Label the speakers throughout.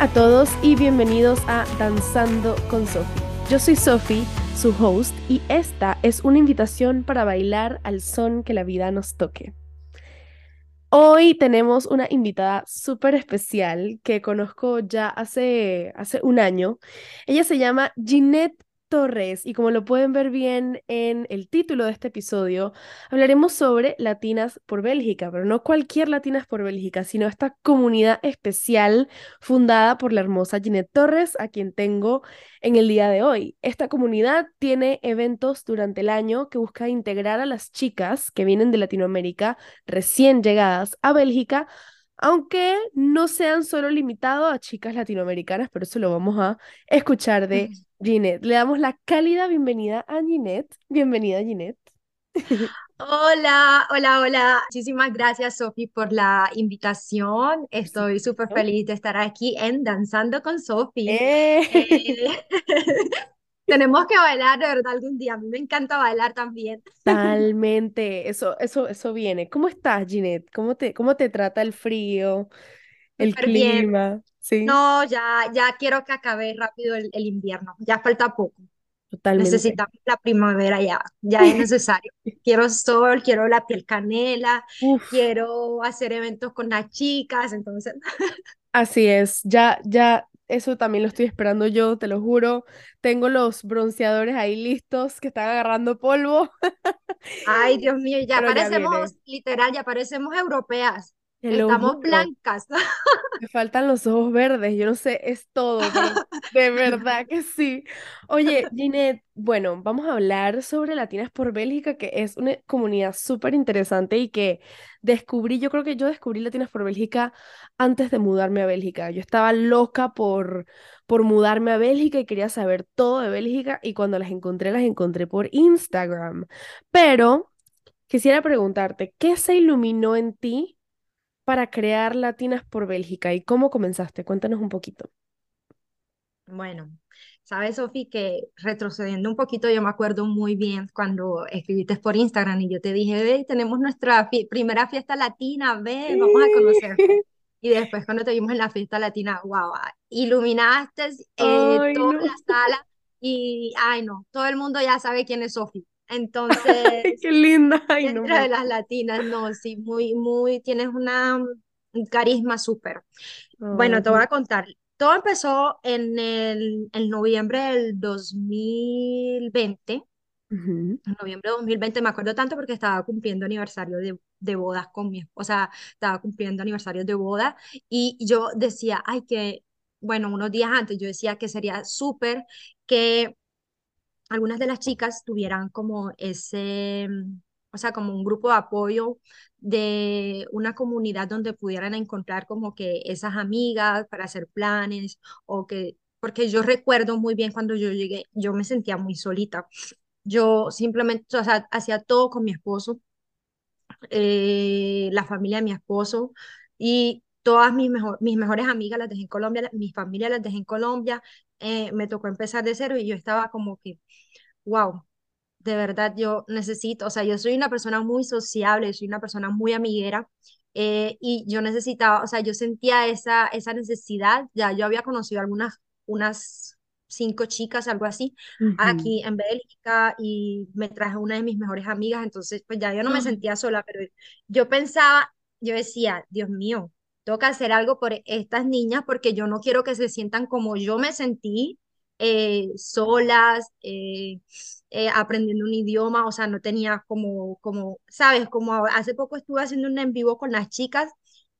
Speaker 1: A todos y bienvenidos a Danzando con Sophie. Yo soy Sophie, su host, y esta es una invitación para bailar al son que la vida nos toque. Hoy tenemos una invitada súper especial que conozco ya hace, hace un año. Ella se llama Ginette Torres y como lo pueden ver bien en el título de este episodio, hablaremos sobre Latinas por Bélgica, pero no cualquier Latinas por Bélgica, sino esta comunidad especial fundada por la hermosa Ginette Torres, a quien tengo en el día de hoy. Esta comunidad tiene eventos durante el año que busca integrar a las chicas que vienen de Latinoamérica recién llegadas a Bélgica aunque no sean solo limitados a chicas latinoamericanas, pero eso lo vamos a escuchar de Ginette. Le damos la cálida bienvenida a Ginette. Bienvenida, Ginette.
Speaker 2: Hola, hola, hola. Muchísimas gracias, Sofi, por la invitación. Estoy súper feliz de estar aquí en Danzando con Sofi.
Speaker 1: ¡Eh!
Speaker 2: Eh, tenemos que bailar, de verdad, algún día. A mí me encanta bailar también.
Speaker 1: Totalmente. Eso, eso, eso viene. ¿Cómo estás, Ginette? ¿Cómo te, cómo te trata el frío, el
Speaker 2: Súper bien.
Speaker 1: clima? Sí,
Speaker 2: No, ya, ya quiero que acabe rápido el, el invierno. Ya falta poco.
Speaker 1: totalmente.
Speaker 2: Necesitamos la primavera ya. Ya es necesario. Quiero sol, quiero la piel canela,
Speaker 1: Uf.
Speaker 2: quiero hacer eventos con las chicas. Entonces,
Speaker 1: Así es, ya, ya, eso también lo estoy esperando yo, te lo juro. Tengo los bronceadores ahí listos que están agarrando polvo,
Speaker 2: ay, Dios mío, ya
Speaker 1: pero ya viene.
Speaker 2: parecemos, literal, ya parecemos europeas. Estamos
Speaker 1: juro.
Speaker 2: blancas.
Speaker 1: Me faltan los ojos verdes, yo no sé, es todo, de verdad que sí. Oye, Ginette, bueno, vamos a hablar sobre Latinas por Bélgica, que es una comunidad súper interesante y que descubrí, yo creo que yo descubrí Latinas por Bélgica antes de mudarme a Bélgica. Yo estaba loca por, por mudarme a Bélgica y quería saber todo de Bélgica y cuando las encontré, las encontré por Instagram. Pero quisiera preguntarte, ¿qué se iluminó en ti? Para crear Latinas por Bélgica y cómo comenzaste. Cuéntanos un poquito.
Speaker 2: Bueno, sabes, Sofi, que retrocediendo un poquito, yo me acuerdo muy bien cuando escribiste por Instagram y yo te dije, ve, tenemos nuestra primera fiesta latina, ve, vamos a conocerte. Y después cuando te vimos en la fiesta latina, wow, iluminaste eh,
Speaker 1: Ay,
Speaker 2: toda
Speaker 1: no.
Speaker 2: la sala y, ay no, todo el mundo ya sabe quién es Sofi. Entonces,
Speaker 1: Qué linda. Ay, no
Speaker 2: dentro
Speaker 1: me...
Speaker 2: de las latinas, no, sí, muy, muy, tienes una, un carisma súper. Bueno, te voy a contar. Todo empezó en el, en noviembre del 2020.
Speaker 1: ujú,
Speaker 2: En noviembre de 2020 me acuerdo tanto porque estaba cumpliendo aniversario de, de bodas con mi esposa, o sea, estaba cumpliendo aniversario de boda y yo decía, ay, que, bueno, unos días antes yo decía que sería súper que algunas de las chicas tuvieran como ese, mm, o sea, como un grupo de apoyo de una comunidad donde pudieran encontrar como que esas amigas para hacer planes o que, porque yo recuerdo muy bien cuando yo llegué, yo me sentía muy solita. Yo simplemente, o sea, hacía todo con mi esposo, eh, la familia de mi esposo y todas mis, mejor, mis mejores amigas las dejé en Colombia, mi familia las dejé en Colombia, eh, me tocó empezar de cero y yo estaba como que wow, de verdad yo necesito, o sea, yo soy una persona muy sociable, soy una persona muy amiguera eh, y yo necesitaba, o sea, yo sentía esa, esa necesidad, ya yo había conocido algunas, unas cinco chicas, algo así, aquí en Bélgica y me traje una de mis mejores amigas, entonces pues ya yo no me sentía sola, pero yo pensaba, yo decía, Dios mío, que hacer algo por estas niñas porque yo no quiero que se sientan como yo me sentí eh, solas, eh, eh, aprendiendo un idioma, o sea, no tenía como, como, sabes, como hace poco estuve haciendo un en vivo con las chicas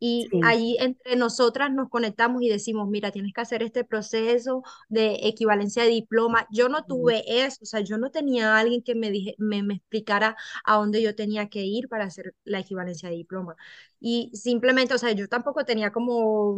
Speaker 2: y
Speaker 1: Sí.
Speaker 2: ahí entre nosotras nos conectamos y decimos, mira, tienes que hacer este proceso de equivalencia de diploma. Yo no tuve eso, o sea, yo no tenía a alguien que me, dije, me, me explicara a dónde yo tenía que ir para hacer la equivalencia de diploma. Y simplemente, o sea, yo tampoco tenía como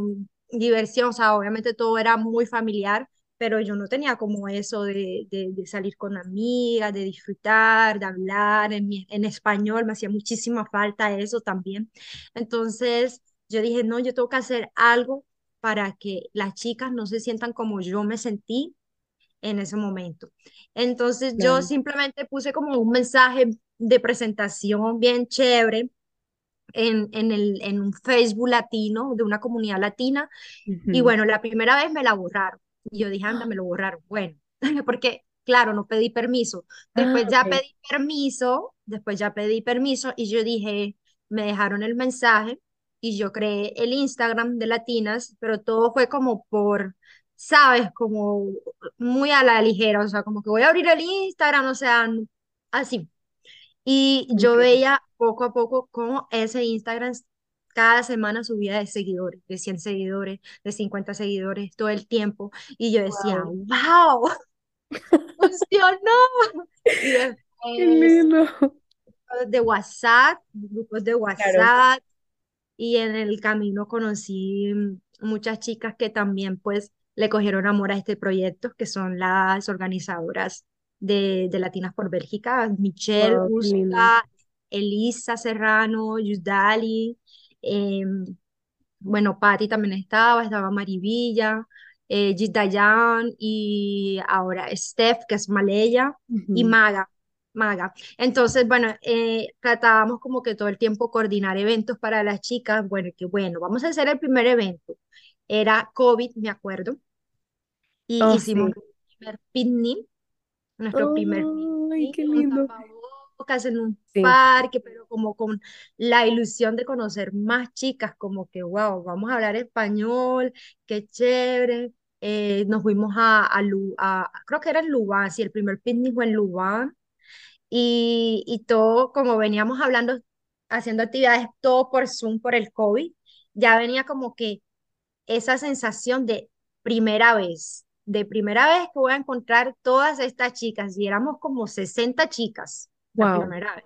Speaker 2: diversión, o sea, obviamente todo era muy familiar pero yo no tenía como eso de, de, de salir con amigas, de disfrutar, de hablar en, mi- en español, me hacía muchísima falta eso también. Entonces yo dije, no, yo tengo que hacer algo para que las chicas no se sientan como yo me sentí en ese momento. Entonces yo simplemente puse como un mensaje de presentación bien chévere en, en, el, en un Facebook latino, de una comunidad latina, y bueno, la primera vez me la borraron. Y yo dije, anda, me lo borraron. Bueno, porque, claro, no pedí permiso.
Speaker 1: Ah,
Speaker 2: Después ya pedí permiso, después ya pedí permiso y yo dije, me dejaron el mensaje y yo creé el Instagram de Latinas, pero todo fue como por, sabes, como muy a la ligera, o sea, como que voy a abrir el Instagram, o sea, así. Y yo
Speaker 1: Ok.
Speaker 2: veía poco a poco cómo ese Instagram cada semana subía de seguidores, de 100 seguidores, de 50 seguidores, todo el tiempo. Y yo decía,
Speaker 1: Wow.
Speaker 2: wow, funcionó. Y
Speaker 1: Qué
Speaker 2: después
Speaker 1: lindo.
Speaker 2: de WhatsApp, grupos de
Speaker 1: Claro.
Speaker 2: Y en el camino conocí muchas chicas que también pues le cogieron amor a este proyecto, que son las organizadoras de, de Latinas por Bélgica, Michelle, Elisa Serrano, Yudali, em, bueno, Patti también estaba, estaba Marivilla, eh, y ahora Steph, que es Maleya, y. Maga, Maga. Entonces, bueno, eh, tratábamos como que todo el tiempo coordinar eventos para las chicas. Bueno, que bueno, vamos a hacer el primer evento. Era COVID, me acuerdo, y
Speaker 1: Oh,
Speaker 2: hicimos
Speaker 1: sí.
Speaker 2: nuestro primer picnic, nuestro primer
Speaker 1: Ay,
Speaker 2: picnic
Speaker 1: qué lindo.
Speaker 2: en un
Speaker 1: Sí,
Speaker 2: parque, pero como con la ilusión de conocer más chicas, como que, wow, vamos a hablar español, qué chévere. Eh, nos fuimos a, a, Lu- a- creo que era en Lubán, sí, el primer picnic fue en Lubán, y, y todo, como veníamos hablando, haciendo actividades todo por Zoom, por el COVID, ya venía como que esa sensación de primera vez, de primera vez que voy a encontrar todas estas chicas, y éramos como 60 chicas la
Speaker 1: wow.
Speaker 2: primera vez.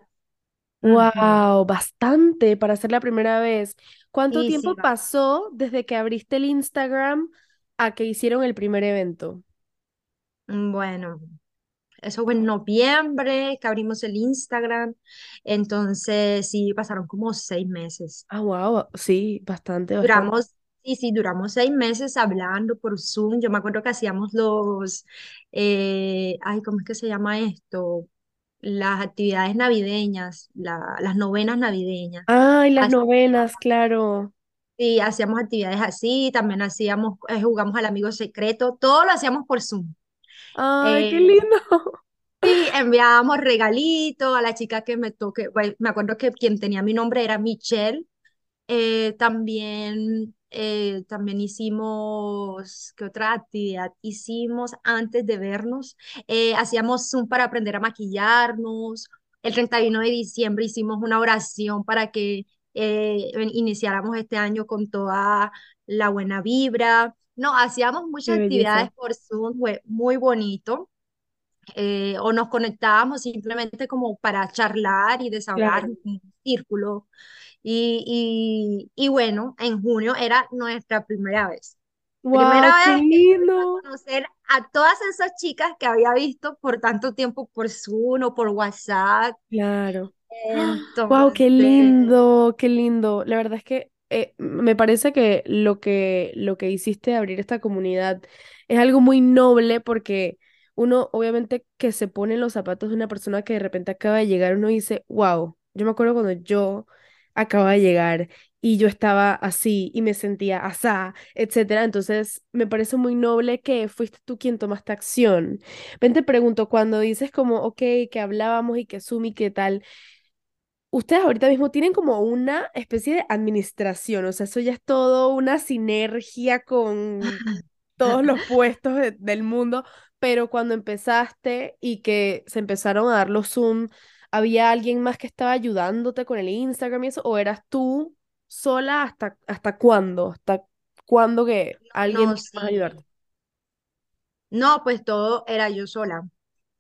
Speaker 2: Ujú.
Speaker 1: Wow, bastante para ser la primera vez. ¿Cuánto
Speaker 2: Sí,
Speaker 1: tiempo pasó desde que abriste el Instagram a que hicieron el primer evento?
Speaker 2: Bueno, eso fue en noviembre que abrimos el Instagram, entonces sí, pasaron como seis meses.
Speaker 1: Ah, wow, sí, bastante, bastante.
Speaker 2: Duramos, sí, sí, duramos seis meses hablando por Zoom. Yo me acuerdo que hacíamos los, eh, ay, ¿cómo es que se llama esto? Las actividades navideñas, la- las novenas navideñas.
Speaker 1: Ay, las novenas, claro.
Speaker 2: sí, hacíamos actividades así, también hacíamos, eh, jugamos al amigo secreto, todo lo hacíamos por Zoom.
Speaker 1: Ay, qué
Speaker 2: Eh,
Speaker 1: lindo.
Speaker 2: sí, enviábamos regalitos a la chica que me toque, bueno, me acuerdo que quien tenía mi nombre era Michelle Eh, también, eh, también hicimos, ¿qué otra actividad hicimos antes de vernos? Eh, hacíamos Zoom para aprender a maquillarnos. El 31 de diciembre hicimos una oración para que eh, iniciáramos este año con toda la buena vibra. No, hacíamos
Speaker 1: Qué
Speaker 2: muchas
Speaker 1: belleza.
Speaker 2: actividades por Zoom, fue muy bonito. Eh, o nos conectábamos simplemente como para charlar y desahogar
Speaker 1: Claro.
Speaker 2: en un círculo y, y, y bueno, en junio era nuestra primera vez.
Speaker 1: Wow,
Speaker 2: Primera
Speaker 1: qué
Speaker 2: vez que a conocer a todas esas chicas que había visto por tanto tiempo por Zoom o por WhatsApp.
Speaker 1: Claro. Wow, qué
Speaker 2: Entonces,
Speaker 1: lindo, qué lindo. La verdad es que eh, me parece que lo que lo que hiciste abrir esta comunidad es algo muy noble porque uno obviamente que se pone en los zapatos de una persona que de repente acaba de llegar, uno dice, wow, yo me acuerdo cuando yo acababa de llegar y yo estaba así y me sentía asá, etcétera. Entonces, me parece muy noble que fuiste tú quien tomaste acción. Ven, te pregunto, cuando dices como, ok, que hablábamos y que Zoom y qué tal. Ustedes ahorita mismo tienen como una especie de administración, o sea, eso ya es todo una sinergia con todos los puestos de- del mundo, pero cuando empezaste y que se empezaron a dar los Zoom, ¿había alguien más que estaba ayudándote con el Instagram y eso? ¿O eras tú sola hasta, hasta cuándo? ¿Hasta cuándo que alguien
Speaker 2: no,
Speaker 1: más a ayudarte?
Speaker 2: No, pues todo era yo sola,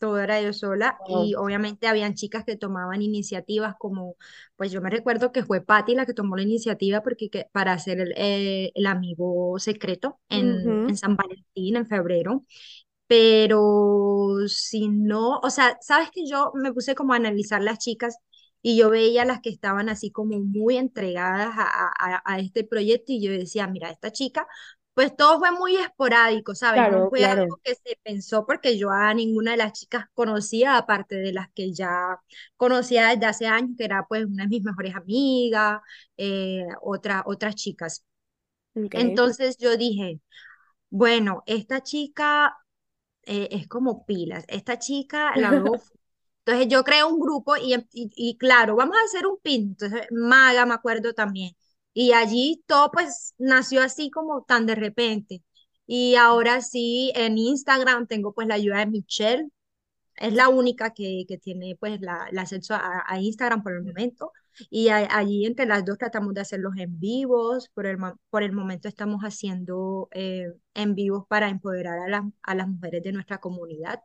Speaker 2: todo era yo sola y
Speaker 1: Wow.
Speaker 2: obviamente habían chicas que tomaban iniciativas como, pues yo me recuerdo que fue Patti la que tomó la iniciativa porque que, para hacer el, eh, el amigo secreto en,
Speaker 1: Ujú,
Speaker 2: en San Valentín en febrero, pero si no, o sea, sabes que yo me puse como a analizar las chicas y yo veía las que estaban así como muy entregadas a a- a este proyecto y yo decía, mira, esta chica pues todo fue muy esporádico, ¿sabes? No
Speaker 1: Claro,
Speaker 2: fue
Speaker 1: claro.
Speaker 2: algo que se pensó porque yo a ninguna de las chicas conocía, aparte de las que ya conocía desde hace años, que era pues una de mis mejores amigas, eh, otra, otras chicas.
Speaker 1: Ok.
Speaker 2: Entonces yo dije, bueno, esta chica eh, es como pilas, esta chica la veo entonces yo creo un grupo y, em- y, y claro, vamos a hacer un pin. Entonces Maga me acuerdo también. Y allí todo pues nació así como tan de repente. Y ahora sí, en Instagram tengo pues la ayuda de Michelle. Es la única que, que tiene pues la, el acceso a, a Instagram por el momento. Y a- allí entre las dos tratamos de hacer los en vivos. Por el, por el momento estamos haciendo eh, en vivos para empoderar a, las a las mujeres de nuestra comunidad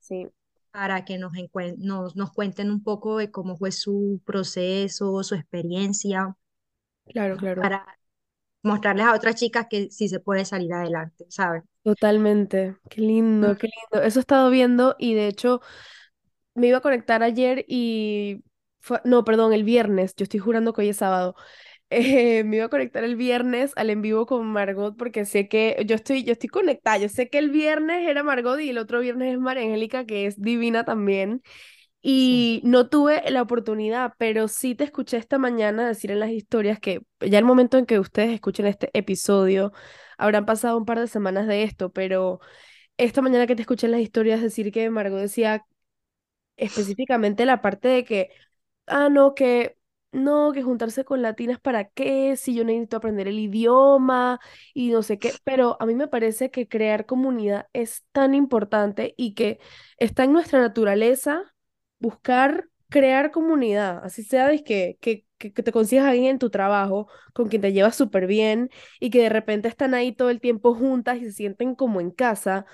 Speaker 1: Sí,
Speaker 2: para que nos, nos, nos cuenten un poco de cómo fue su proceso, su experiencia,
Speaker 1: claro, claro.
Speaker 2: para mostrarles a otras chicas que sí se puede salir adelante, ¿sabes?
Speaker 1: Totalmente. Qué lindo, qué lindo. Eso he estado viendo y de hecho me iba a conectar ayer y fue, no, perdón, el viernes. Yo estoy jurando que hoy es sábado. Eh, me iba a conectar el viernes al en vivo con Margot porque sé que yo estoy, yo estoy conectada. Yo sé que el viernes era Margot y el otro viernes es María Angélica, que es divina también. Y no tuve la oportunidad, pero sí te escuché esta mañana decir en las historias que ya el momento en que ustedes escuchen este episodio, habrán pasado un par de semanas de esto, pero esta mañana que te escuché en las historias decir que Margot decía específicamente la parte de que ah, no, que no, que juntarse con latinas para qué, si yo necesito aprender el idioma y no sé qué, pero a mí me parece que crear comunidad es tan importante y que está en nuestra naturaleza buscar crear comunidad, así sea que, que, que te consigas a alguien en tu trabajo con quien te llevas súper bien y que de repente están ahí todo el tiempo juntas y se sienten como en casa.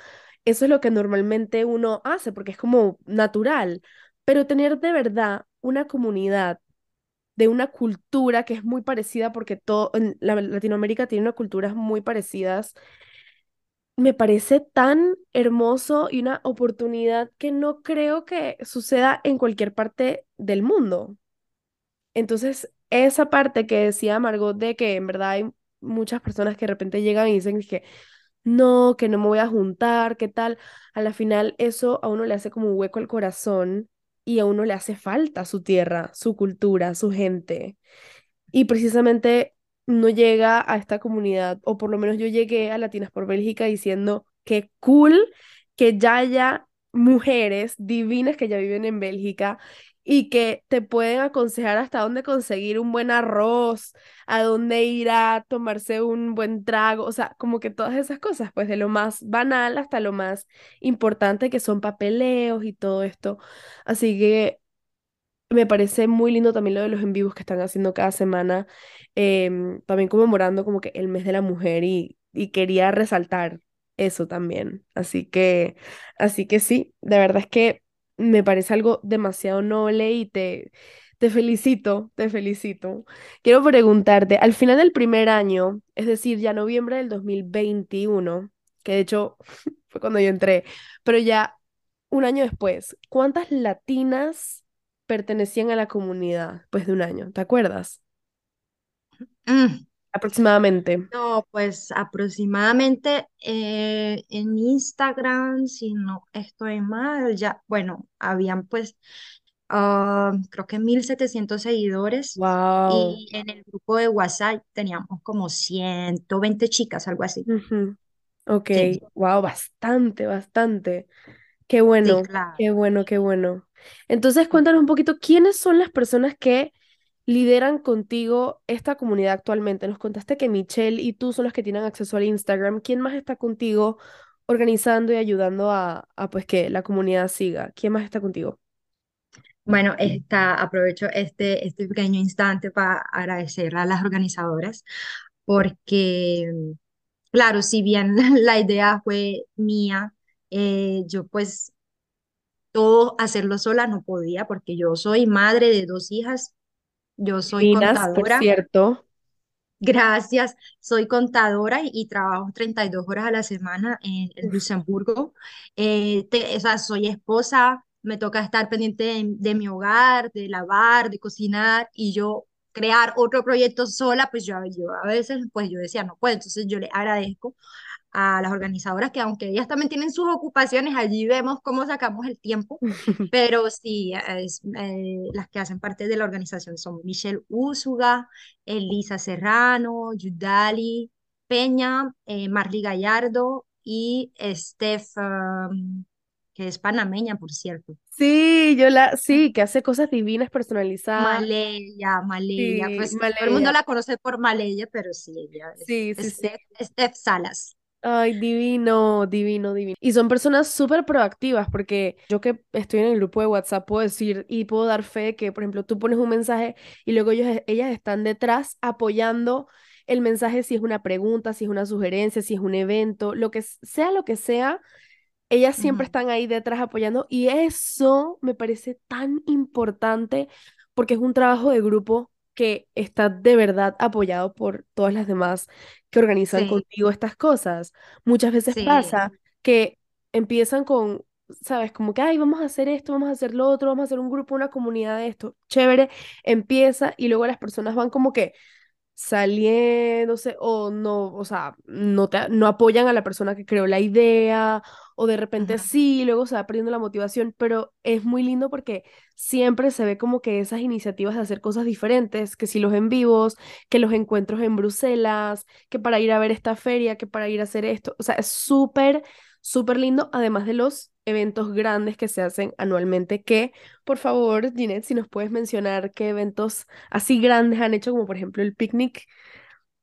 Speaker 1: Eso es lo que normalmente uno hace porque es como natural. Pero tener de verdad una comunidad de una cultura que es muy parecida, porque todo en la- Latinoamérica tiene unas culturas muy parecidas, me parece tan hermoso y una oportunidad que no creo que suceda en cualquier parte del mundo. Entonces, esa parte que decía Margot de que en verdad hay muchas personas que de repente llegan y dicen que no, que no me voy a juntar, qué tal, a la final eso a uno le hace como un hueco al corazón y a uno le hace falta su tierra, su cultura, su gente. Y precisamente no llega a esta comunidad, o por lo menos yo llegué a Latinas por Bélgica diciendo que cool que ya haya mujeres divinas que ya viven en Bélgica y que te pueden aconsejar hasta dónde conseguir un buen arroz, a dónde ir a tomarse un buen trago, o sea, como que todas esas cosas, pues de lo más banal hasta lo más importante que son papeleos y todo esto. Así que me parece muy lindo también lo de los en vivos que están haciendo cada semana, em, también conmemorando como que el mes de la mujer y, y quería resaltar eso también. Así que, así que sí, de verdad es que me parece algo demasiado noble y te, te felicito, te felicito. Quiero preguntarte, al final del primer año, es decir, ya noviembre del 2021, que de hecho fue cuando yo entré, pero ya un año después, ¿cuántas latinas pertenecían a la comunidad después de un año? ¿Te acuerdas?
Speaker 2: Mm,
Speaker 1: Aproximadamente.
Speaker 2: No, pues aproximadamente eh, en Instagram, si no estoy mal, ya, bueno, habían pues ah, creo que 1700 seguidores
Speaker 1: Wow.
Speaker 2: y en el grupo de WhatsApp teníamos como 120 chicas, algo así.
Speaker 1: Ujú. Ok,
Speaker 2: Sí,
Speaker 1: wow, bastante, bastante. Qué
Speaker 2: sí,
Speaker 1: bueno,
Speaker 2: claro.
Speaker 1: qué bueno, qué bueno. Entonces, cuéntanos un poquito, ¿quiénes son las personas que lideran contigo esta comunidad actualmente? Nos contaste que Michelle y tú son las que tienen acceso al Instagram. ¿Quién más está contigo organizando y ayudando a, a pues que la comunidad siga? ¿Quién más está contigo?
Speaker 2: Bueno, está, aprovecho este, este pequeño instante para agradecer a las organizadoras porque, claro, si bien la idea fue mía, eh, yo pues todo hacerlo sola no podía porque yo soy madre de dos hijas, yo soy
Speaker 1: por
Speaker 2: contadora,
Speaker 1: cierto.
Speaker 2: gracias, soy contadora y, y trabajo 32 horas a la semana en, en Luxemburgo. Eh, te- o sea, soy esposa, me toca estar pendiente de, de mi hogar, de lavar, de cocinar y yo crear otro proyecto sola, pues yo, yo a veces, pues yo decía, no puedo, entonces yo le agradezco a las organizadoras que aunque ellas también tienen sus ocupaciones, allí vemos cómo sacamos el tiempo, pero sí, es, eh, las que hacen parte de la organización son Michelle Úsuga, Elisa Serrano, Yudali Peña, eh, Marley Gallardo y Steph, um, que es panameña, por cierto.
Speaker 1: Sí, yo la, sí, que hace cosas divinas personalizadas.
Speaker 2: Maleya, Maleya,
Speaker 1: Sí,
Speaker 2: pues todo el mundo la conoce por Maleya, pero sí, ella
Speaker 1: Sí, sí,
Speaker 2: Steph Salas.
Speaker 1: Ay, divino, divino, divino. Y son personas súper proactivas porque yo que estoy en el grupo de WhatsApp puedo decir y puedo dar fe que, por ejemplo, tú pones un mensaje y luego ellos, ellas están detrás apoyando el mensaje si es una pregunta, si es una sugerencia, si es un evento, lo que sea lo que sea, ellas siempre están ahí detrás apoyando y eso me parece tan importante porque es un trabajo de grupo que está de verdad apoyado por todas las demás que organizan
Speaker 2: Sí,
Speaker 1: contigo estas cosas. Muchas veces
Speaker 2: sí,
Speaker 1: pasa que empiezan con, sabes, como que, ay, vamos a hacer esto, vamos a hacer lo otro, vamos a hacer un grupo, una comunidad de esto, chévere, empieza y luego las personas van como que saliéndose o no, o sea, no, te, no apoyan a la persona que creó la idea o de repente sí, luego se va perdiendo la motivación, pero es muy lindo porque siempre se ve como que esas iniciativas de hacer cosas diferentes, que si los en vivos, que los encuentros en Bruselas, que para ir a ver esta feria, que para ir a hacer esto, o sea, es súper, súper lindo, además de los eventos grandes que se hacen anualmente, que por favor, Ginette, si nos puedes mencionar qué eventos así grandes han hecho, como por ejemplo el picnic,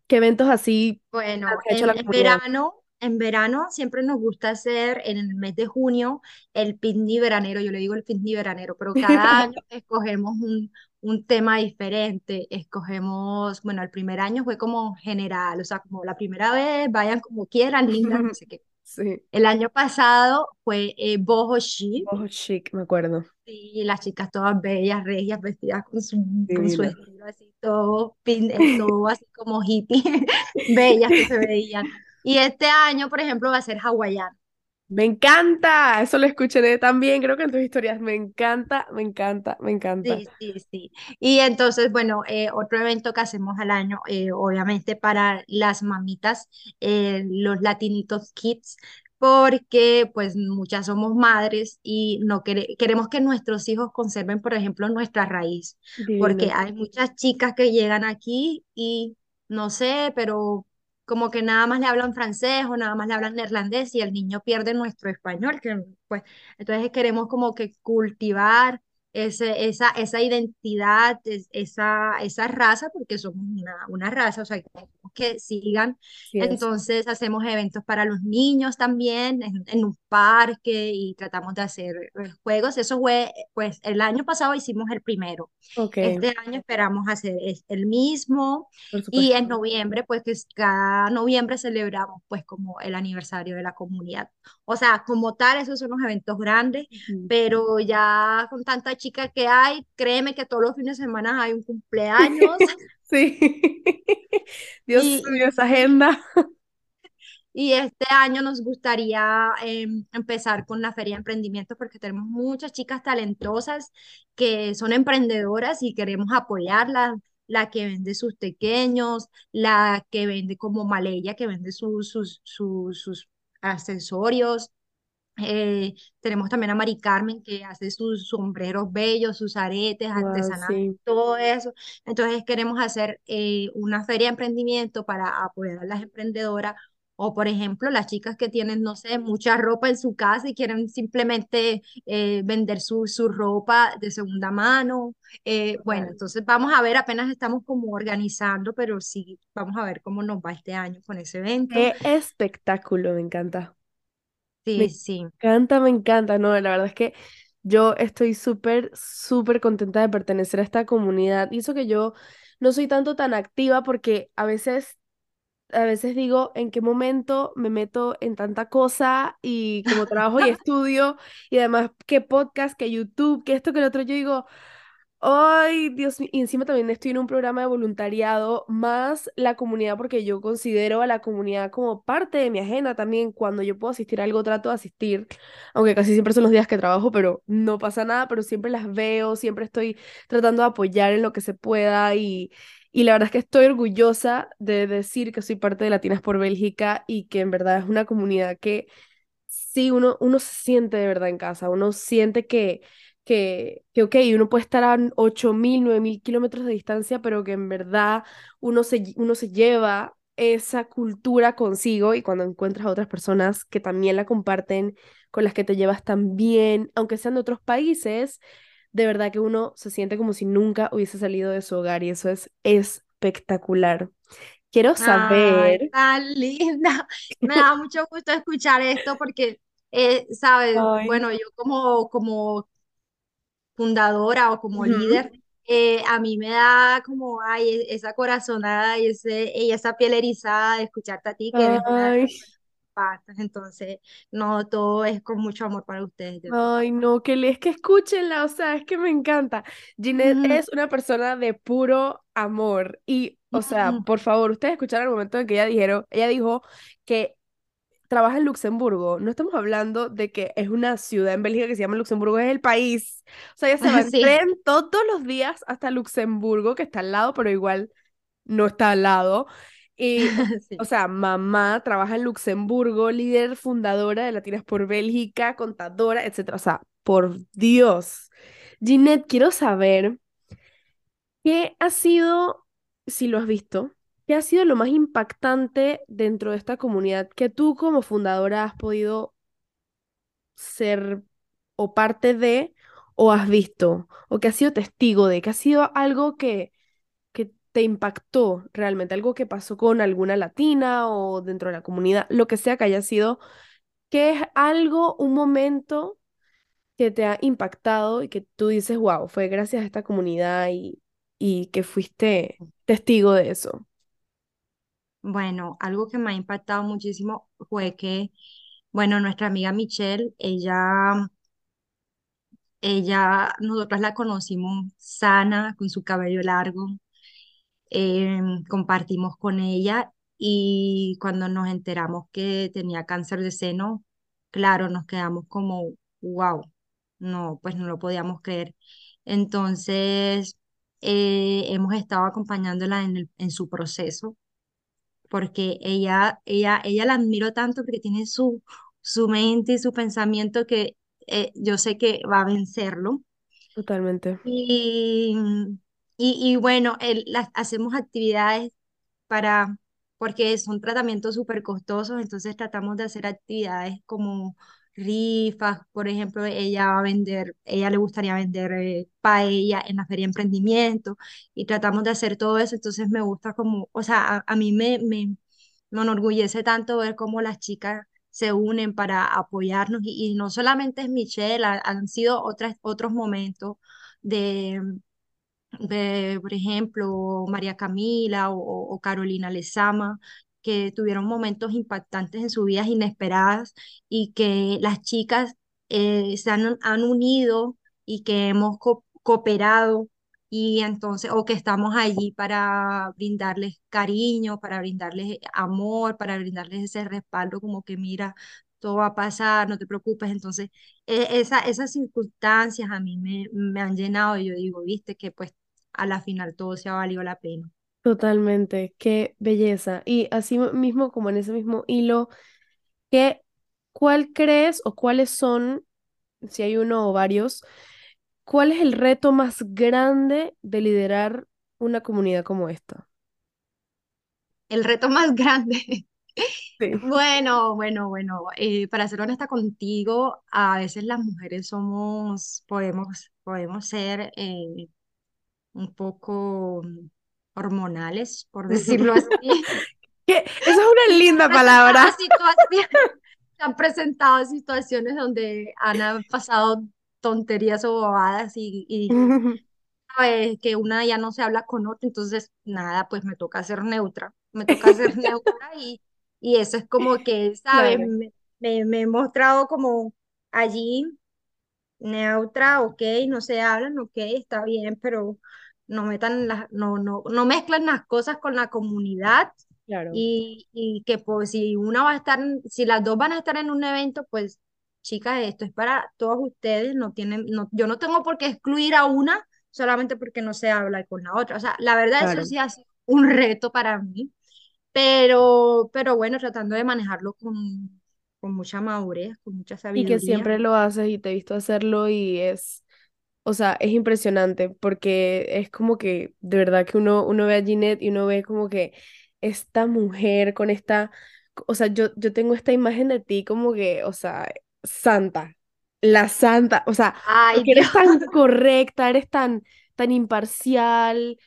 Speaker 1: qué eventos así
Speaker 2: Bueno,
Speaker 1: ha hecho
Speaker 2: en,
Speaker 1: la
Speaker 2: en verano, en verano siempre nos gusta hacer en el mes de junio el picnic veranero, yo le digo el picnic veranero, pero cada año escogemos un, un tema diferente, escogemos, bueno, el primer año fue como general, o sea, como la primera vez, vayan como quieran, lindas, no sé qué.
Speaker 1: Sí,
Speaker 2: El año pasado fue eh, boho chic,
Speaker 1: ojo chic, me acuerdo.
Speaker 2: y las chicas todas bellas, regias, vestidas con su, con su estilo así, todo, pin- eh, todo así como hippie, bellas que se veían. Y este año, por ejemplo, va a ser hawaiano.
Speaker 1: Me encanta, eso lo escuché también, creo que en tus historias, me encanta, me encanta, me encanta.
Speaker 2: Sí, sí, sí. Y entonces, bueno, eh, otro evento que hacemos al año, eh, obviamente para las mamitas, eh, los Latinitos Kids, porque pues muchas somos madres y no quere- queremos que nuestros hijos conserven, por ejemplo, nuestra raíz, porque hay muchas chicas que llegan aquí y no sé, pero como que nada más le hablan francés o nada más le hablan neerlandés y el niño pierde nuestro español, que pues entonces queremos como que cultivar ese, esa, esa identidad, es- esa, esa raza, porque somos una, una raza, o sea, que sigan.
Speaker 1: Sí.
Speaker 2: Entonces hacemos eventos para los niños también, en, en un parque y tratamos de hacer eh, juegos. Eso fue, pues el año pasado hicimos el primero.
Speaker 1: Ok,
Speaker 2: Este año esperamos hacer el mismo y en noviembre, pues que cada noviembre celebramos pues como el aniversario de la comunidad. O sea, como tal, esos son los eventos grandes pero ya con tanta chica que hay, créeme que todos los fines de semana hay un cumpleaños
Speaker 1: Sí. Dios mío,
Speaker 2: y,
Speaker 1: esa agenda.
Speaker 2: y este año nos gustaría em, empezar con la feria de emprendimiento porque tenemos muchas chicas talentosas que son emprendedoras y queremos apoyarlas. La que vende sus pequeños, la que vende como Maleya, que vende sus, sus, sus, sus accesorios, Eh, tenemos también a Mari Carmen que hace sus sombreros bellos, sus aretes
Speaker 1: Wow,
Speaker 2: artesanales,
Speaker 1: sí.
Speaker 2: todo eso. Entonces queremos hacer eh, una feria de emprendimiento para apoyar a las emprendedoras o, por ejemplo, las chicas que tienen, no sé, mucha ropa en su casa y quieren simplemente eh, vender su, su ropa de segunda mano. Eh, bueno, entonces vamos a ver, apenas estamos como organizando, pero sí, vamos a ver cómo nos va este año con ese evento.
Speaker 1: Qué espectáculo, me encanta.
Speaker 2: Sí,
Speaker 1: Me
Speaker 2: sí.
Speaker 1: encanta, me encanta. No, la verdad es que yo estoy súper, súper contenta de pertenecer a esta comunidad. Y eso que yo no soy tanto tan activa porque a veces, a veces digo en qué momento me meto en tanta cosa y como trabajo y estudio y además qué podcast, que YouTube, que esto, que lo otro, yo digo, Ay, Dios mío, y encima también estoy en un programa de voluntariado, más la comunidad, porque yo considero a la comunidad como parte de mi agenda también. Cuando yo puedo asistir a algo, trato de asistir, aunque casi siempre son los días que trabajo, pero no pasa nada, pero siempre las veo, siempre estoy tratando de apoyar en lo que se pueda y, y la verdad es que estoy orgullosa de decir que soy parte de Latinas por Bélgica y que en verdad es una comunidad que sí, uno, uno se siente de verdad en casa, uno siente que que, que, ok, uno puede estar a 8.000, 9.000 kilómetros de distancia, pero que en verdad uno se, uno se lleva esa cultura consigo y cuando encuentras a otras personas que también la comparten, con las que te llevas también, aunque sean de otros países, de verdad que uno se siente como si nunca hubiese salido de su hogar y eso es espectacular. Quiero
Speaker 2: Ay,
Speaker 1: saber...
Speaker 2: tan linda. Me da mucho gusto escuchar esto porque, eh, sabes,
Speaker 1: Ay.
Speaker 2: bueno, yo como, como fundadora o como líder, eh, a mí me da como, ay, e- esa corazonada y, ese, y esa piel erizada de escucharte a ti, que eres una. Entonces, no, todo es con mucho amor para ustedes.
Speaker 1: Ay, no, que le es que escúchenla, o sea, es que me encanta. Ginette
Speaker 2: Mm,
Speaker 1: es una persona de puro amor y, o sea, por favor, ustedes escucharon el momento en que ella dijeron, ella dijo que trabaja en Luxemburgo. No estamos hablando de que es una ciudad en Bélgica que se llama Luxemburgo, es el país. O sea, ella se va en
Speaker 2: Sí,
Speaker 1: tren todos los días hasta Luxemburgo, que está al lado, pero igual no está al lado. Y, o sea, mamá trabaja en Luxemburgo, líder fundadora de Latinas por Bélgica, contadora, etcétera. O sea, por Dios. Ginette, quiero saber qué ha sido, si lo has visto, qué ha sido lo más impactante dentro de esta comunidad que tú como fundadora has podido ser o parte de, o has visto, o que has sido testigo de, que ha sido algo que que te impactó realmente, algo que pasó con alguna latina o dentro de la comunidad, lo que sea que haya sido, que es algo, un momento que te ha impactado y que tú dices, wow, fue gracias a esta comunidad y, y que fuiste testigo de eso.
Speaker 2: Bueno, algo que me ha impactado muchísimo fue que, bueno, nuestra amiga Michelle, ella Ella, la conocimos sana, con su cabello largo, eh, compartimos con ella y cuando nos enteramos que tenía cáncer de seno, claro, nos quedamos como, wow, no, pues no lo podíamos creer. Entonces, eh, hemos estado acompañándola en, el- en su proceso porque ella, ella, ella la admiro tanto porque tiene su, su mente y su pensamiento que eh, yo sé que va a vencerlo
Speaker 1: Totalmente.
Speaker 2: y, y, y bueno, el- las, hacemos actividades para, porque son tratamientos súper costosos, entonces tratamos de hacer actividades como rifas, por ejemplo, ella va a vender, ella le gustaría vender eh, paella en la feria emprendimiento y tratamos de hacer todo eso, entonces me gusta como, o sea, a, a mí me, me, me enorgullece tanto ver cómo las chicas se unen para apoyarnos y, y no solamente es Michelle, ha- han sido otras, otros momentos de de, por ejemplo, María Camila o, o Carolina Lezama, que tuvieron momentos impactantes en sus vidas inesperadas y que las chicas eh, se han, han unido y que hemos co- cooperado y entonces, o que estamos allí para brindarles cariño, para brindarles amor, para brindarles ese respaldo como que mira, todo va a pasar, no te preocupes. Entonces, e- esa, esas circunstancias a mí me, me han llenado y yo digo, viste, que pues a la final todo se ha valido la pena.
Speaker 1: Totalmente, qué belleza. Y así mismo, como en ese mismo hilo, ¿qué, cuál crees o cuáles son, si hay uno o varios, ¿Cuál es el reto más grande de liderar una comunidad como esta?
Speaker 2: El reto más grande.
Speaker 1: Sí.
Speaker 2: Bueno, bueno, bueno, eh, para ser honesta contigo, a veces las mujeres somos, podemos, podemos ser eh, un poco hormonales, por decirlo así.
Speaker 1: Que Esa es una linda
Speaker 2: presentado
Speaker 1: palabra.
Speaker 2: han presentado situaciones donde han pasado tonterías o bobadas y, y sabes, que una ya no se habla con otra, entonces nada, pues me toca ser neutra, me toca ser neutra y, y eso es como que, ¿sabes?
Speaker 1: Claro,
Speaker 2: Me, me, me he mostrado como allí neutra, ok, no se hablan, ok, está bien, pero no metan las, no, no, no mezclan las cosas con la comunidad
Speaker 1: Claro.
Speaker 2: y, y que pues si una va a estar, si las dos van a estar en un evento, pues chicas, esto es para todos ustedes, no tienen, no, yo no tengo por qué excluir a una solamente porque no se habla con la otra. O sea, la verdad eso
Speaker 1: Claro.
Speaker 2: sí ha sido un reto para mí, pero, pero bueno, tratando de manejarlo con, con mucha madurez, con mucha
Speaker 1: Y que
Speaker 2: sabiduría.
Speaker 1: siempre lo haces y te he visto hacerlo y es, o sea, es impresionante porque es como que de verdad que uno, uno ve a Ginette y uno ve como que esta mujer con esta, o sea, yo, yo tengo esta imagen de ti como que, o sea, santa, la santa, o sea,
Speaker 2: Ay,
Speaker 1: eres tan correcta, eres tan, tan imparcial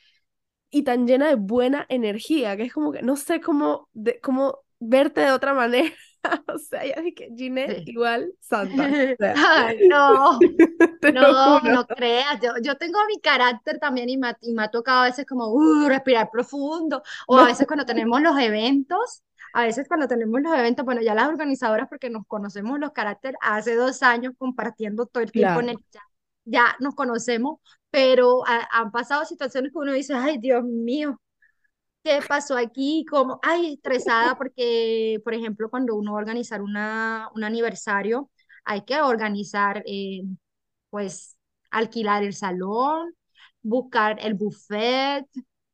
Speaker 1: y tan llena de buena energía, que es como que no sé cómo, de, cómo verte de otra manera. O sea, ya dije, Ginette
Speaker 2: Sí.
Speaker 1: igual santa. O sea,
Speaker 2: Ay, no. No, no creas, yo, yo tengo mi carácter también y me, ha- y me ha tocado a veces como uh, respirar profundo, o a veces cuando tenemos los eventos, a veces cuando tenemos los eventos, bueno, ya las organizadoras porque nos conocemos los caracteres hace dos años compartiendo todo el tiempo en
Speaker 1: claro,
Speaker 2: el chat, ya nos conocemos, pero ha- han pasado situaciones que uno dice, ay, Dios mío, ¿qué pasó aquí? Como, ay, estresada porque, por ejemplo, cuando uno va a organizar una, un aniversario, hay que organizar... eh, pues alquilar el salón, buscar el buffet,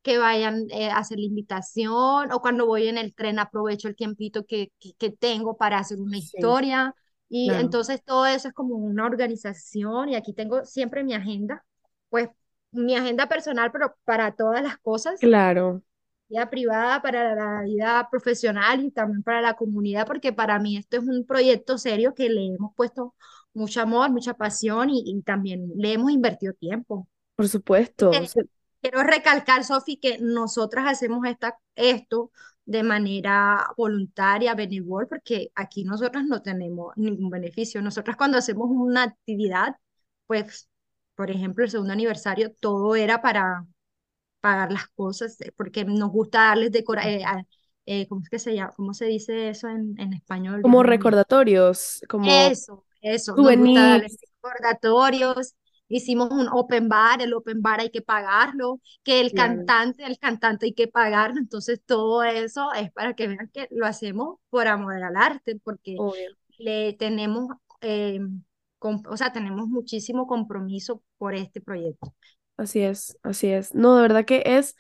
Speaker 2: que vayan eh, a hacer la invitación, o cuando voy en el tren aprovecho el tiempito que, que, que tengo para hacer una
Speaker 1: sí,
Speaker 2: historia. Y
Speaker 1: claro,
Speaker 2: entonces todo eso es como una organización y aquí tengo siempre mi agenda, pues mi agenda personal, pero para todas las cosas.
Speaker 1: Claro,
Speaker 2: privada, para la vida profesional y también para la comunidad, porque para mí esto es un proyecto serio que le hemos puesto mucho amor, mucha pasión y, y también le hemos invertido tiempo.
Speaker 1: por supuesto. sea,
Speaker 2: quiero recalcar, Sofi, que nosotras hacemos esta, esto de manera voluntaria, benevol, porque aquí nosotras no tenemos ningún beneficio. Nosotras cuando hacemos una actividad, pues, por ejemplo, el segundo aniversario, todo era para pagar las cosas, eh, porque nos gusta darles decora eh, eh, ¿cómo es que se llama? ¿Cómo se dice eso en, en español?
Speaker 1: Como recordatorios, como
Speaker 2: Eso, eso, nos gusta darles recordatorios. Hicimos un open bar, el open bar hay que pagarlo, que el
Speaker 1: Claro,
Speaker 2: cantante, el cantante hay que pagarlo, entonces todo eso es para que vean que lo hacemos por amor al arte, porque
Speaker 1: obvio.
Speaker 2: le tenemos, eh, o sea, tenemos muchísimo compromiso por este proyecto.
Speaker 1: Así es, así es. No, de verdad que es,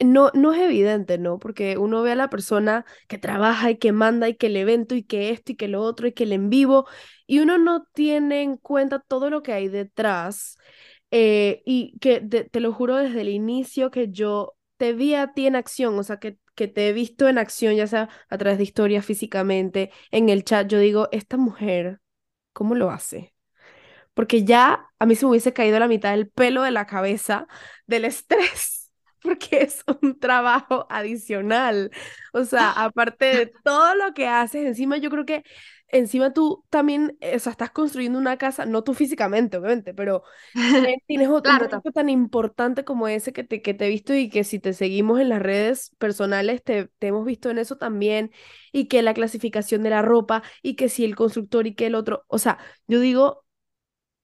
Speaker 1: no, no es evidente, ¿no? Porque uno ve a la persona que trabaja y que manda y que el evento y que esto y que lo otro y que el en vivo y uno no tiene en cuenta todo lo que hay detrás eh, y que te, te lo juro desde el inicio que yo te vi a ti en acción, o sea, que, que te he visto en acción, ya sea a través de historias físicamente, en el chat, yo digo, esta mujer, ¿cómo lo hace? Porque ya a mí se me hubiese caído la mitad del pelo de la cabeza del estrés, porque es un trabajo adicional. O sea, aparte de todo lo que haces, encima yo creo que encima tú también, eh, o sea, estás construyendo una casa, no tú físicamente, obviamente, pero tienes ot- un
Speaker 2: Claro,
Speaker 1: proyecto tan importante como ese que te, que te he visto y que si te seguimos en las redes personales te, te hemos visto en eso también y que la clasificación de la ropa y que si el constructor y que el otro, o sea, yo digo